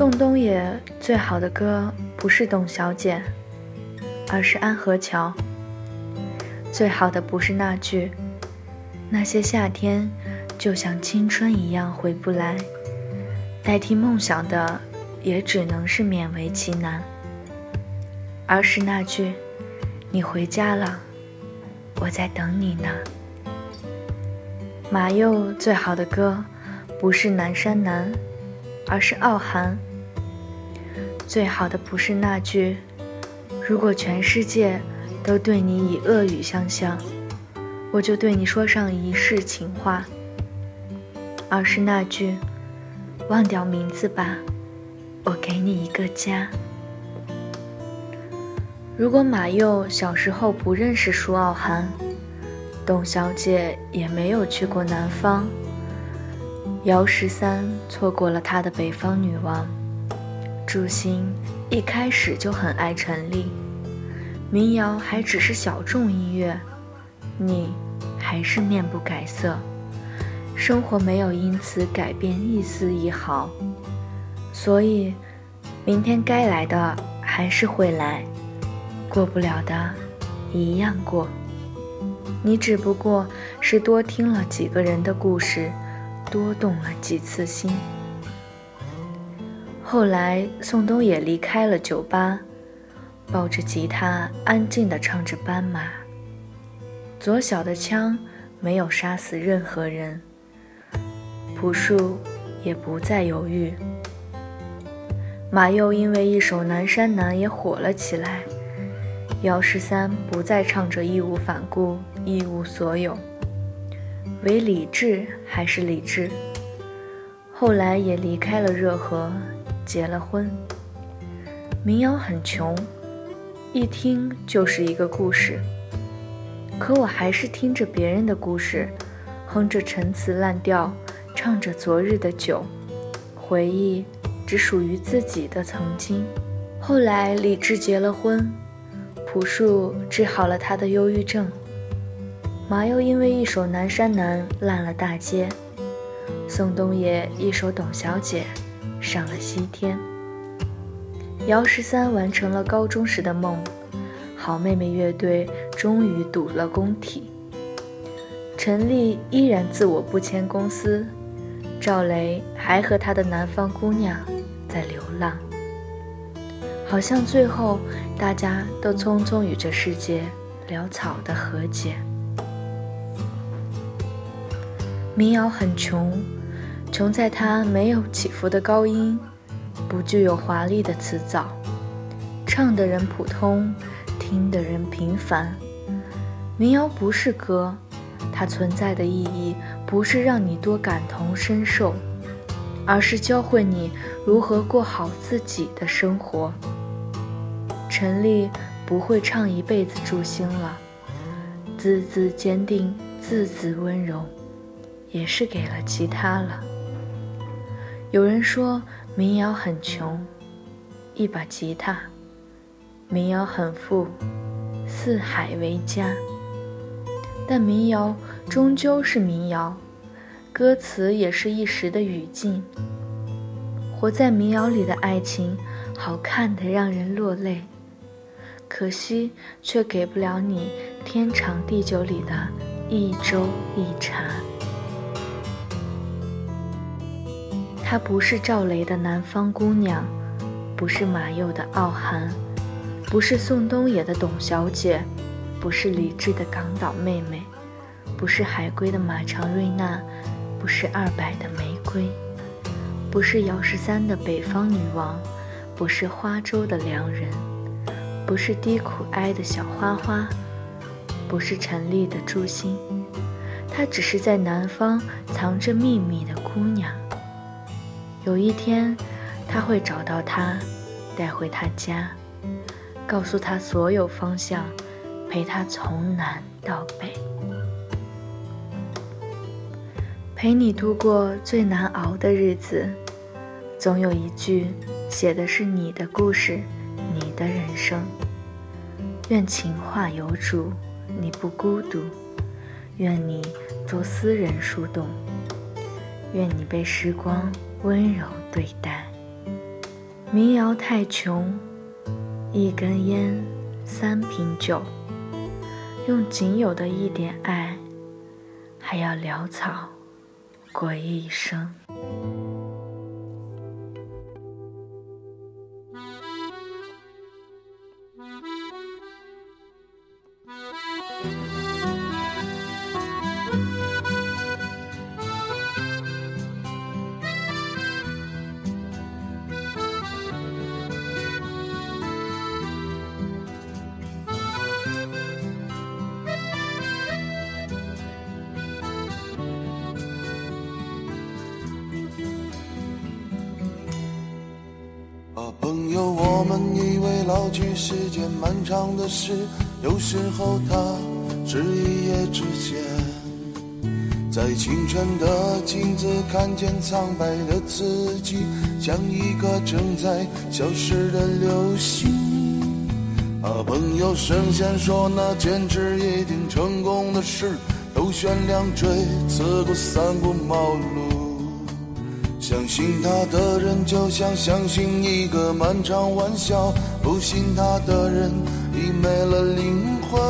宋冬野最好的歌不是董小姐，而是安和桥。最好的不是那句“那些夏天就像青春一样回不来”，代替梦想的也只能是勉为其难。而是那句“你回家了，我在等你呢”。马佑最好的歌不是南山南，而是傲寒。最好的不是那句“如果全世界都对你以恶语相向，我就对你说上一世情话”，而是那句“忘掉名字吧，我给你一个家”。如果马佑小时候不认识舒傲寒，董小姐也没有去过南方，姚十三错过了他的北方女王。朱星一开始就很爱陈粒，民谣还只是小众音乐，你还是面不改色，生活没有因此改变一丝一毫，所以明天该来的还是会来，过不了的一样过，你只不过是多听了几个人的故事，多动了几次心。后来，宋冬野离开了酒吧，抱着吉他，安静地唱着《斑马》。左小的枪没有杀死任何人，朴树也不再犹豫。马佑因为一首《南山南》也火了起来，姚十三不再唱着义无反顾、一无所有，唯理智还是理智。后来也离开了热河。结了婚，民谣很穷，一听就是一个故事。可我还是听着别人的故事，哼着陈词滥调，唱着昨日的酒，回忆只属于自己的曾经。后来李志结了婚，朴树治好了他的忧郁症，麻又因为一首《南山南》烂了大街，宋冬野一首《董小姐》。上了西天，姚十三完成了高中时的梦，好妹妹乐队终于堵了工体。陈粒依然自我不签公司，赵雷还和他的南方姑娘在流浪。好像最后大家都匆匆与这世界潦草的和解。民谣很穷。穷在它没有起伏的高音，不具有华丽的词藻，唱的人普通，听的人平凡。民谣不是歌，它存在的意义不是让你多感同身受，而是教会你如何过好自己的生活。陈粒不会唱一辈子祝星了，字字坚定，字字温柔，也是给了其他了。有人说民谣很穷，一把吉他；民谣很富，四海为家。但民谣终究是民谣，歌词也是一时的语境。活在民谣里的爱情，好看的让人落泪，可惜却给不了你天长地久里的一粥一茶。她不是赵雷的南方姑娘，不是马佑的傲寒，不是宋冬野的董小姐，不是李志的港岛妹妹，不是海归的马长瑞娜，不是二百的玫瑰，不是姚十三的北方女王，不是花粥的良人，不是低苦哀的小花花，不是陈丽的朱星，她只是在南方藏着秘密的姑娘。有一天，他会找到她，带回他家，告诉他所有方向，陪他从南到北，陪你度过最难熬的日子。总有一句，写的是你的故事，你的人生。愿情话有主，你不孤独；愿你做私人树洞；愿你被时光。温柔对待。民谣太穷，一根烟，三瓶酒，用仅有的一点爱，还要潦草过一生。啊朋友，我们以为老去是件漫长的事，有时候它是一夜之间。在清晨的镜子看见苍白的自己，像一个正在消失的流星。啊，朋友，神仙说那坚持一定成功的事，都悬梁锥刺过三顾茅庐。相信他的人，就像相信一个漫长玩笑；不信他的人，已没了灵魂。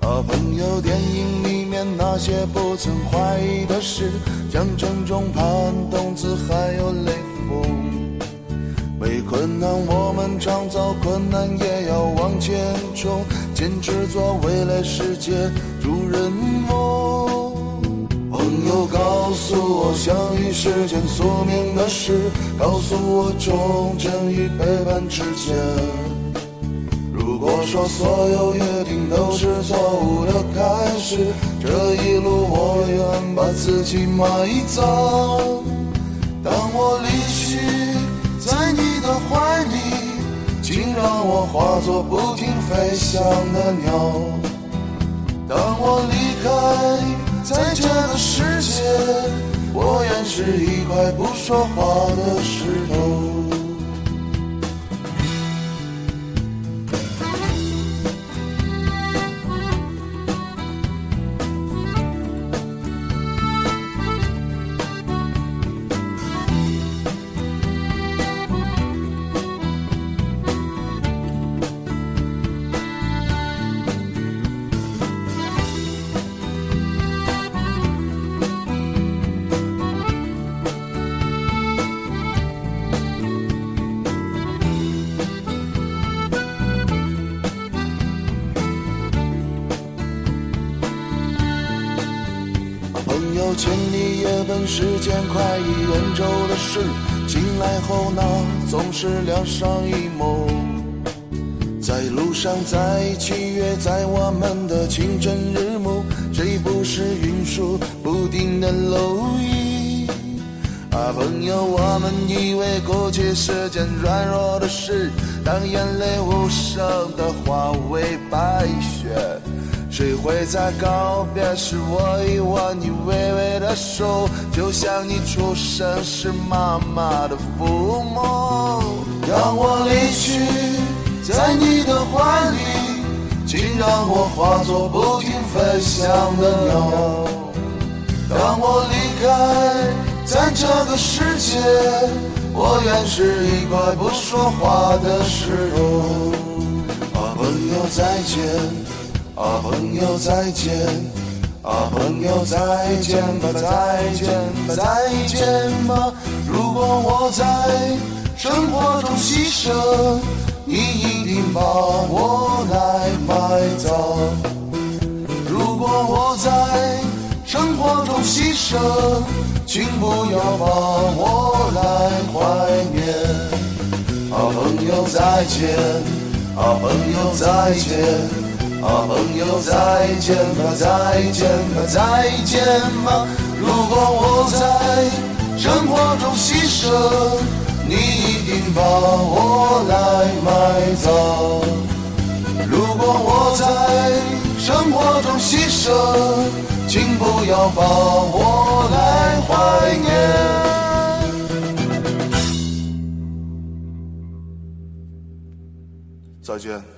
啊，朋友，电影里面那些不曾怀疑的事，像沉重攀动子，还有雷锋。为困难，我们创造困难，也要往前冲，坚持做未来世界主人翁。朋友告诉我，相遇是件宿命的事，告诉我忠贞与背叛之间。如果说所有约定都是错误的开始，这一路我愿把自己埋葬。当我离去，在你的怀里，请让我化作不停飞翔的鸟。当我离开。在这个世界，我愿是一块不说话的石头。里夜奔是件快意恩仇的事，醒来后那总是两上一梦。在路上，在七月，在我们的清晨日暮，谁不是云舒不定的蝼蚁？啊，朋友，我们以为过去是件软弱的事，当眼泪无声的化为白雪。谁会在告别时握一握你微微的手，就像你出生时妈妈的抚摸？当我离去，在你的怀里，请让我化作不停飞翔的鸟。当我离开，在这个世界，我愿是一块不说话的石头。啊，朋友，再见。啊，朋友再见！啊，朋友再见吧，再见吧，再见吧。如果我在生活中牺牲，你一定把我来埋葬。如果我在生活中牺牲，请不要把我来怀念。啊，朋友再见！啊，朋友再见！啊，朋友，再见吧，再见吧，再见吧。如果我在生活中牺牲，你一定把我来埋葬。如果我在生活中牺牲，请不要把我来怀念。再见。